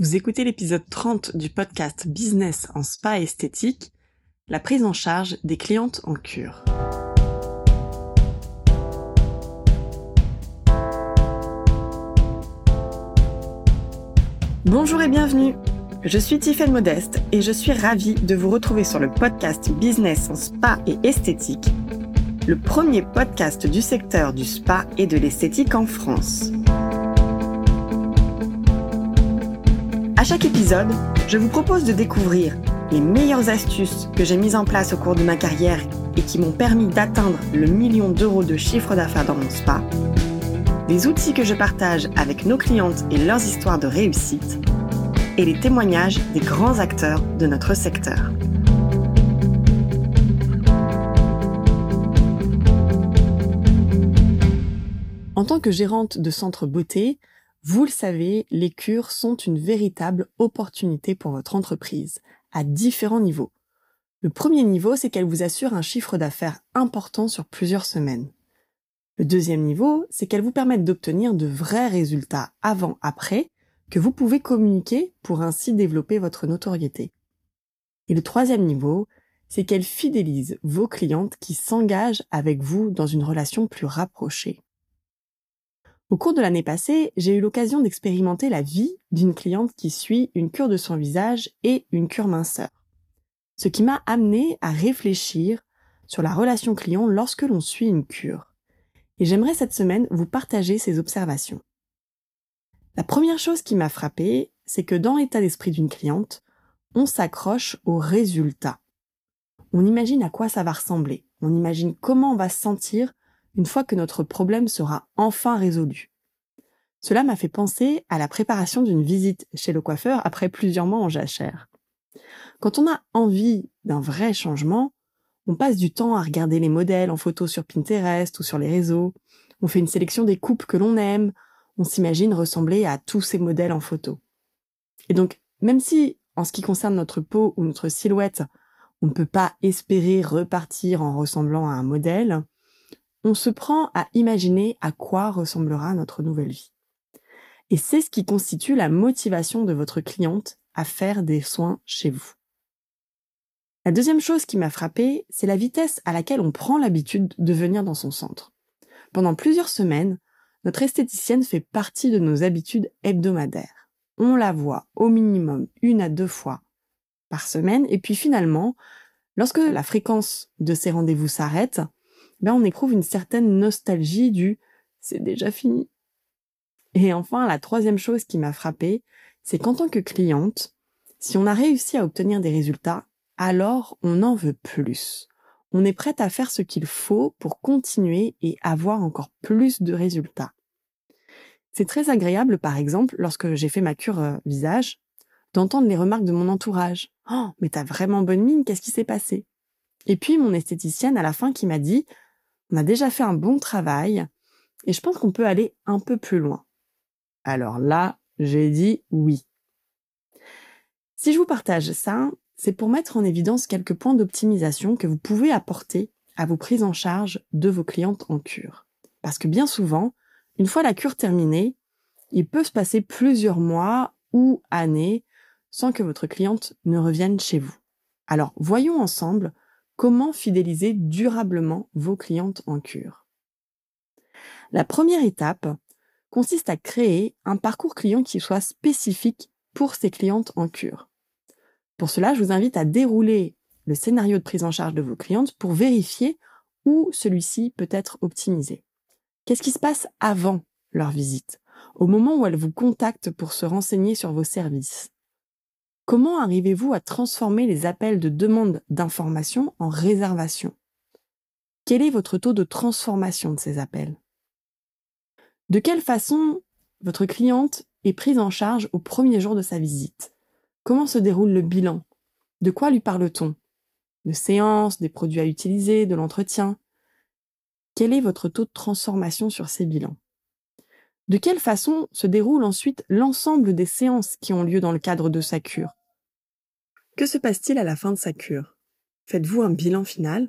Vous écoutez l'épisode 30 du podcast Business en spa esthétique, la prise en charge des clientes en cure. Bonjour et bienvenue. Je suis Tiffaine Modeste et je suis ravie de vous retrouver sur le podcast Business en spa et esthétique, le premier podcast du secteur du spa et de l'esthétique en France. À chaque épisode, je vous propose de découvrir les meilleures astuces que j'ai mises en place au cours de ma carrière et qui m'ont permis d'atteindre le million d'euros de chiffre d'affaires dans mon spa, les outils que je partage avec nos clientes et leurs histoires de réussite, et les témoignages des grands acteurs de notre secteur. En tant que gérante de centre beauté, vous le savez, les cures sont une véritable opportunité pour votre entreprise, à différents niveaux. Le premier niveau, c'est qu'elle vous assure un chiffre d'affaires important sur plusieurs semaines. Le deuxième niveau, c'est qu'elle vous permet d'obtenir de vrais résultats avant-après que vous pouvez communiquer pour ainsi développer votre notoriété. Et le troisième niveau, c'est qu'elle fidélise vos clientes qui s'engagent avec vous dans une relation plus rapprochée. Au cours de l'année passée, j'ai eu l'occasion d'expérimenter la vie d'une cliente qui suit une cure de son visage et une cure minceur. Ce qui m'a amené à réfléchir sur la relation client lorsque l'on suit une cure. Et j'aimerais cette semaine vous partager ces observations. La première chose qui m'a frappée, c'est que dans l'état d'esprit d'une cliente, on s'accroche au résultat. On imagine à quoi ça va ressembler. On imagine comment on va se sentir une fois que notre problème sera enfin résolu. Cela m'a fait penser à la préparation d'une visite chez le coiffeur après plusieurs mois en jachère. Quand on a envie d'un vrai changement, on passe du temps à regarder les modèles en photo sur Pinterest ou sur les réseaux, on fait une sélection des coupes que l'on aime, on s'imagine ressembler à tous ces modèles en photo. Et donc, même si, en ce qui concerne notre peau ou notre silhouette, on ne peut pas espérer repartir en ressemblant à un modèle, on se prend à imaginer à quoi ressemblera notre nouvelle vie. Et c'est ce qui constitue la motivation de votre cliente à faire des soins chez vous. La deuxième chose qui m'a frappée, c'est la vitesse à laquelle on prend l'habitude de venir dans son centre. Pendant plusieurs semaines, notre esthéticienne fait partie de nos habitudes hebdomadaires. On la voit au minimum une à deux fois par semaine et puis finalement, lorsque la fréquence de ces rendez-vous s'arrête, ben on éprouve une certaine nostalgie du c'est déjà fini. Et enfin, la troisième chose qui m'a frappée, c'est qu'en tant que cliente, si on a réussi à obtenir des résultats, alors on en veut plus. On est prête à faire ce qu'il faut pour continuer et avoir encore plus de résultats. C'est très agréable, par exemple, lorsque j'ai fait ma cure euh, visage, d'entendre les remarques de mon entourage. Oh, mais t'as vraiment bonne mine, qu'est-ce qui s'est passé? Et puis mon esthéticienne à la fin qui m'a dit, on a déjà fait un bon travail et je pense qu'on peut aller un peu plus loin. Alors là, j'ai dit oui. Si je vous partage ça, c'est pour mettre en évidence quelques points d'optimisation que vous pouvez apporter à vos prises en charge de vos clientes en cure. Parce que bien souvent, une fois la cure terminée, il peut se passer plusieurs mois ou années sans que votre cliente ne revienne chez vous. Alors, voyons ensemble Comment fidéliser durablement vos clientes en cure? La première étape consiste à créer un parcours client qui soit spécifique pour ces clientes en cure. Pour cela, je vous invite à dérouler le scénario de prise en charge de vos clientes pour vérifier où celui-ci peut être optimisé. Qu'est-ce qui se passe avant leur visite, au moment où elles vous contactent pour se renseigner sur vos services? Comment arrivez-vous à transformer les appels de demande d'information en réservation? Quel est votre taux de transformation de ces appels? De quelle façon votre cliente est prise en charge au premier jour de sa visite? Comment se déroule le bilan? De quoi lui parle-t-on? De séances, des produits à utiliser, de l'entretien? Quel est votre taux de transformation sur ces bilans? De quelle façon se déroule ensuite l'ensemble des séances qui ont lieu dans le cadre de sa cure? Que se passe-t-il à la fin de sa cure? Faites-vous un bilan final?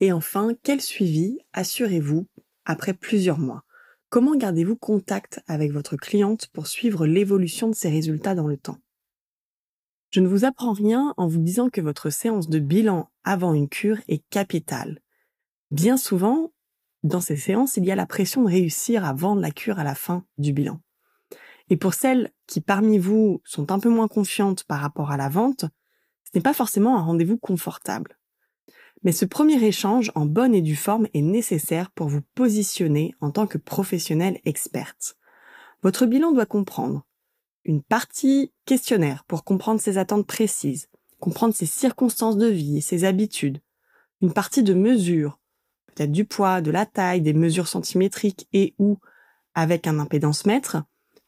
Et enfin, quel suivi assurez-vous après plusieurs mois? Comment gardez-vous contact avec votre cliente pour suivre l'évolution de ses résultats dans le temps? Je ne vous apprends rien en vous disant que votre séance de bilan avant une cure est capitale. Bien souvent, dans ces séances, il y a la pression de réussir à vendre la cure à la fin du bilan. Et pour celles qui parmi vous sont un peu moins confiantes par rapport à la vente, ce n'est pas forcément un rendez-vous confortable. Mais ce premier échange en bonne et due forme est nécessaire pour vous positionner en tant que professionnelle experte. Votre bilan doit comprendre une partie questionnaire pour comprendre ses attentes précises, comprendre ses circonstances de vie et ses habitudes, une partie de mesure, peut-être du poids, de la taille, des mesures centimétriques et ou avec un impédance mètre,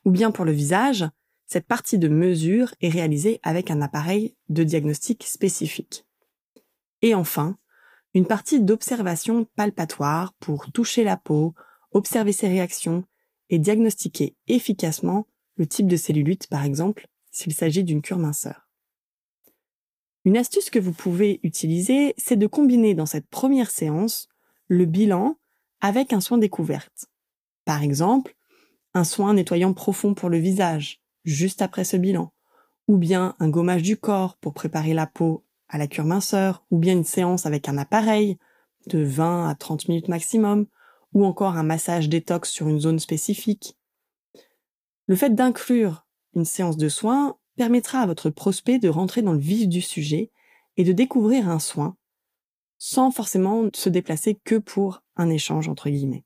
ou bien pour le visage, cette partie de mesure est réalisée avec un appareil de diagnostic spécifique. Et enfin, une partie d'observation palpatoire pour toucher la peau, observer ses réactions et diagnostiquer efficacement le type de cellulite, par exemple, s'il s'agit d'une cure minceur. Une astuce que vous pouvez utiliser, c'est de combiner dans cette première séance le bilan avec un soin découverte. Par exemple, un soin nettoyant profond pour le visage, juste après ce bilan, ou bien un gommage du corps pour préparer la peau à la cure minceur, ou bien une séance avec un appareil de 20 à 30 minutes maximum, ou encore un massage détox sur une zone spécifique. Le fait d'inclure une séance de soins permettra à votre prospect de rentrer dans le vif du sujet et de découvrir un soin sans forcément se déplacer que pour un échange entre guillemets.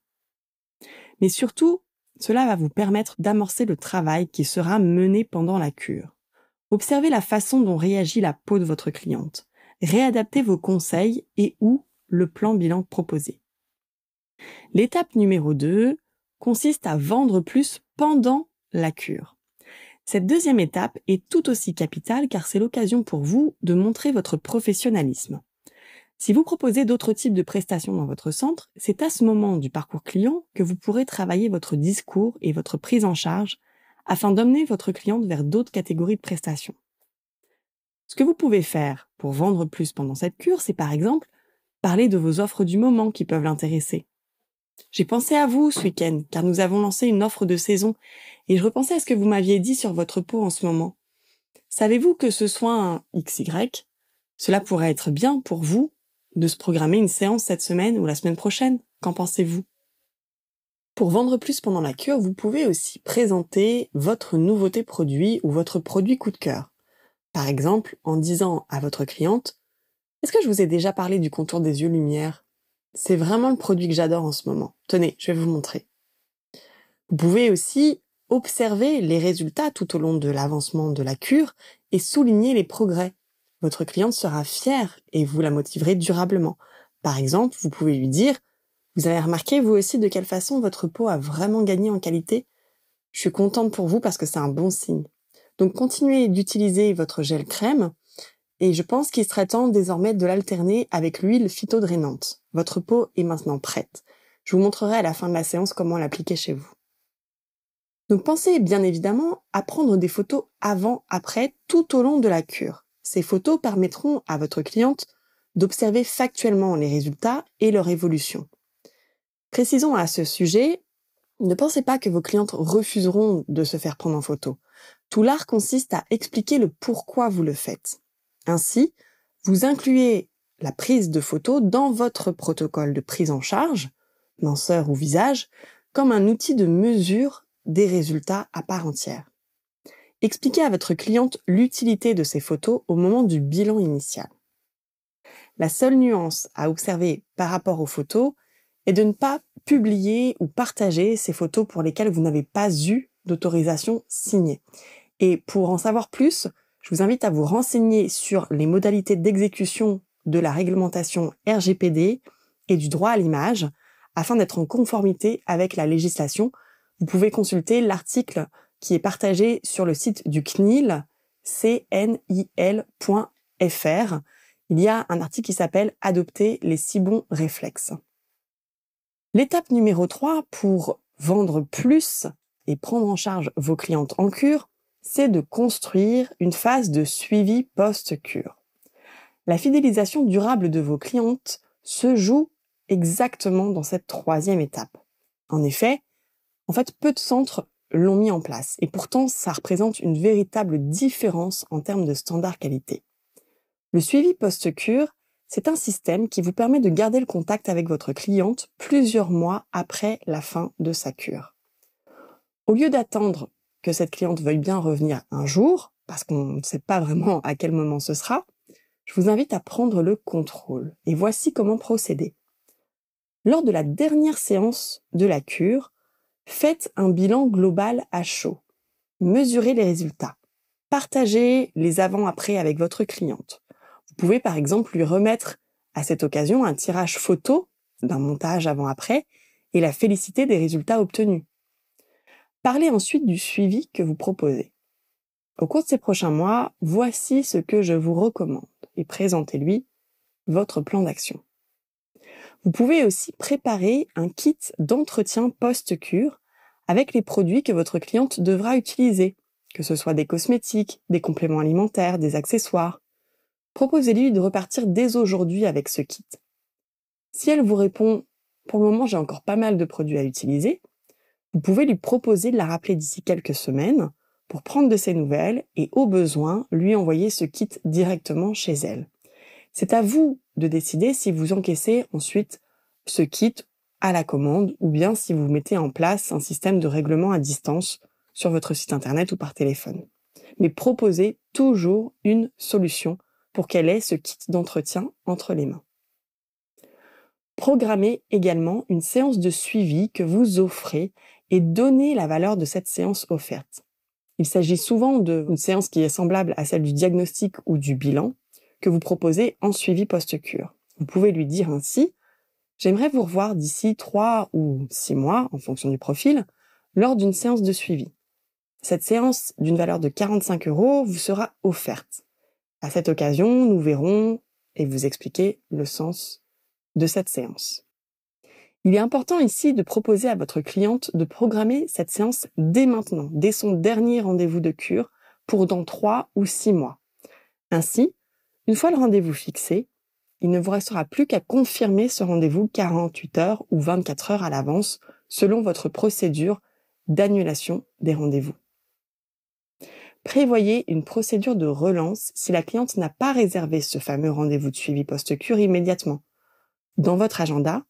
Mais surtout, cela va vous permettre d'amorcer le travail qui sera mené pendant la cure. Observez la façon dont réagit la peau de votre cliente. Réadaptez vos conseils et ou le plan bilan proposé. L'étape numéro 2 consiste à vendre plus pendant la cure. Cette deuxième étape est tout aussi capitale car c'est l'occasion pour vous de montrer votre professionnalisme. Si vous proposez d'autres types de prestations dans votre centre, c'est à ce moment du parcours client que vous pourrez travailler votre discours et votre prise en charge afin d'emmener votre cliente vers d'autres catégories de prestations. Ce que vous pouvez faire pour vendre plus pendant cette cure, c'est par exemple parler de vos offres du moment qui peuvent l'intéresser. J'ai pensé à vous ce week-end, car nous avons lancé une offre de saison, et je repensais à ce que vous m'aviez dit sur votre peau en ce moment. Savez-vous que ce soin XY, cela pourrait être bien pour vous de se programmer une séance cette semaine ou la semaine prochaine Qu'en pensez-vous? Pour vendre plus pendant la cure, vous pouvez aussi présenter votre nouveauté produit ou votre produit coup de cœur. Par exemple, en disant à votre cliente, est-ce que je vous ai déjà parlé du contour des yeux lumière? C'est vraiment le produit que j'adore en ce moment. Tenez, je vais vous montrer. Vous pouvez aussi observer les résultats tout au long de l'avancement de la cure et souligner les progrès. Votre cliente sera fière et vous la motiverez durablement. Par exemple, vous pouvez lui dire vous avez remarqué, vous aussi, de quelle façon votre peau a vraiment gagné en qualité? Je suis contente pour vous parce que c'est un bon signe. Donc continuez d'utiliser votre gel crème et je pense qu'il serait temps désormais de l'alterner avec l'huile phytodrainante. Votre peau est maintenant prête. Je vous montrerai à la fin de la séance comment l'appliquer chez vous. Donc pensez bien évidemment à prendre des photos avant-après tout au long de la cure. Ces photos permettront à votre cliente d'observer factuellement les résultats et leur évolution. Précisons à ce sujet, ne pensez pas que vos clientes refuseront de se faire prendre en photo. Tout l'art consiste à expliquer le pourquoi vous le faites. Ainsi, vous incluez la prise de photo dans votre protocole de prise en charge, minceur ou visage, comme un outil de mesure des résultats à part entière. Expliquez à votre cliente l'utilité de ces photos au moment du bilan initial. La seule nuance à observer par rapport aux photos et de ne pas publier ou partager ces photos pour lesquelles vous n'avez pas eu d'autorisation signée. Et pour en savoir plus, je vous invite à vous renseigner sur les modalités d'exécution de la réglementation RGPD et du droit à l'image afin d'être en conformité avec la législation. Vous pouvez consulter l'article qui est partagé sur le site du CNIL, cnil.fr. Il y a un article qui s'appelle Adopter les six bons réflexes. L'étape numéro 3 pour vendre plus et prendre en charge vos clientes en cure, c'est de construire une phase de suivi post-cure. La fidélisation durable de vos clientes se joue exactement dans cette troisième étape. En effet, En fait, peu de centres l'ont mis en place et pourtant ça représente une véritable différence en termes de standard qualité. Le suivi post-cure, c'est un système qui vous permet de garder le contact avec votre cliente plusieurs mois après la fin de sa cure. Au lieu d'attendre que cette cliente veuille bien revenir un jour, parce qu'on ne sait pas vraiment à quel moment ce sera, je vous invite à prendre le contrôle. Et voici comment procéder. Lors de la dernière séance de la cure, faites un bilan global à chaud. Mesurez les résultats. Partagez les avant-après avec votre cliente. Vous pouvez par exemple lui remettre à cette occasion un tirage photo d'un montage avant-après et la féliciter des résultats obtenus. Parlez ensuite du suivi que vous proposez. Au cours de ces prochains mois, voici ce que je vous recommande et présentez-lui votre plan d'action. Vous pouvez aussi préparer un kit d'entretien post-cure avec les produits que votre cliente devra utiliser, que ce soit des cosmétiques, des compléments alimentaires, des accessoires. Proposez-lui de repartir dès aujourd'hui avec ce kit. Si elle vous répond pour le moment j'ai encore pas mal de produits à utiliser, vous pouvez lui proposer de la rappeler d'ici quelques semaines pour prendre de ses nouvelles et au besoin lui envoyer ce kit directement chez elle. C'est à vous de décider si vous encaissez ensuite ce kit à la commande ou bien si vous mettez en place un système de règlement à distance sur votre site internet ou par téléphone. Mais proposez toujours une solution pour qu'elle ait ce kit d'entretien entre les mains. Programmez également une séance de suivi que vous offrez et donnez la valeur de cette séance offerte. Il s'agit souvent d'une séance qui est semblable à celle du diagnostic ou du bilan que vous proposez en suivi post-cure. Vous pouvez lui dire ainsi, j'aimerais vous revoir d'ici trois ou six mois, en fonction du profil, lors d'une séance de suivi. Cette séance d'une valeur de 45 euros vous sera offerte. À cette occasion, nous verrons et vous expliquer le sens de cette séance. Il est important ici de proposer à votre cliente de programmer cette séance dès maintenant, dès son dernier rendez-vous de cure, pour dans trois ou six mois. Ainsi, une fois le rendez-vous fixé, il ne vous restera plus qu'à confirmer ce rendez-vous 48 heures ou 24 heures à l'avance, selon votre procédure d'annulation des rendez-vous. Prévoyez une procédure de relance si la cliente n'a pas réservé ce fameux rendez-vous de suivi post-cure immédiatement. Dans votre agenda,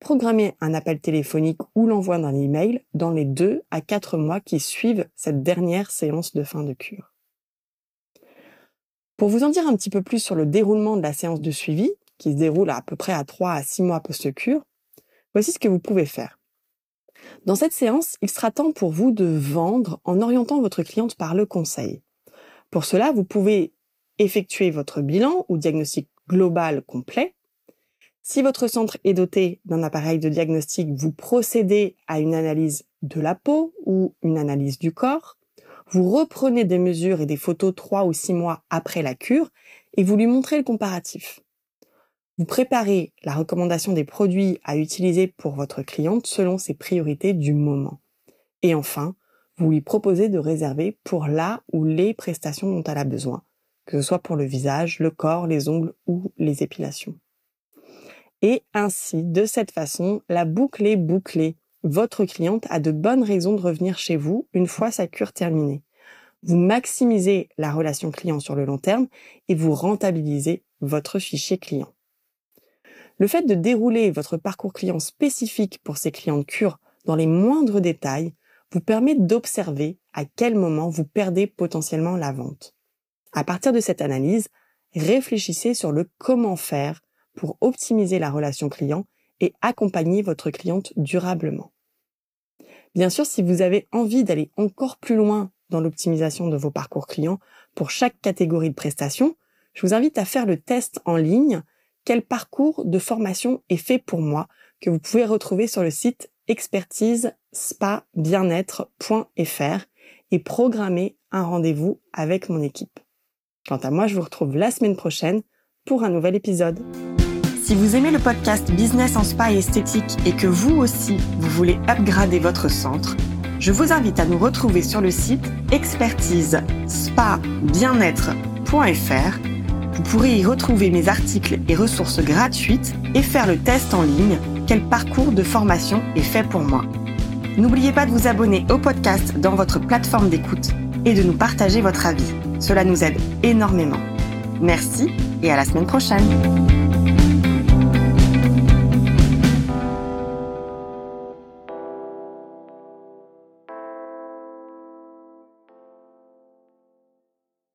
programmer un appel téléphonique ou l'envoi d'un email dans les deux à quatre mois qui suivent cette dernière séance de fin de cure. Pour vous en dire un petit peu plus sur le déroulement de la séance de suivi, qui se déroule à peu près à 3 à 6 mois post-cure, voici ce que vous pouvez faire. Dans cette séance, il sera temps pour vous de vendre en orientant votre cliente par le conseil. Pour cela, vous pouvez effectuer votre bilan ou diagnostic global complet si votre centre est doté d'un appareil de diagnostic, vous procédez à une analyse de la peau ou une analyse du corps. Vous reprenez des mesures et des photos trois ou six mois après la cure et vous lui montrez le comparatif. Vous préparez la recommandation des produits à utiliser pour votre cliente selon ses priorités du moment. Et enfin, vous lui proposez de réserver pour la ou les prestations dont elle a besoin, que ce soit pour le visage, le corps, les ongles ou les épilations. Et ainsi, de cette façon, la boucle est bouclée. Votre cliente a de bonnes raisons de revenir chez vous une fois sa cure terminée. Vous maximisez la relation client sur le long terme et vous rentabilisez votre fichier client. Le fait de dérouler votre parcours client spécifique pour ces clients de cure dans les moindres détails vous permet d'observer à quel moment vous perdez potentiellement la vente. À partir de cette analyse, réfléchissez sur le comment faire pour optimiser la relation client et accompagner votre cliente durablement. Bien sûr, si vous avez envie d'aller encore plus loin dans l'optimisation de vos parcours clients pour chaque catégorie de prestations, je vous invite à faire le test en ligne Quel parcours de formation est fait pour moi que vous pouvez retrouver sur le site expertise spa bien-être.fr et programmer un rendez-vous avec mon équipe. Quant à moi, je vous retrouve la semaine prochaine pour un nouvel épisode. Si vous aimez le podcast Business en Spa et Esthétique et que vous aussi, vous voulez upgrader votre centre, je vous invite à nous retrouver sur le site expertise spa bien-être.fr. Vous pourrez y retrouver mes articles et ressources gratuites et faire le test en ligne quel parcours de formation est fait pour moi. N'oubliez pas de vous abonner au podcast dans votre plateforme d'écoute et de nous partager votre avis. Cela nous aide énormément. Merci et à la semaine prochaine.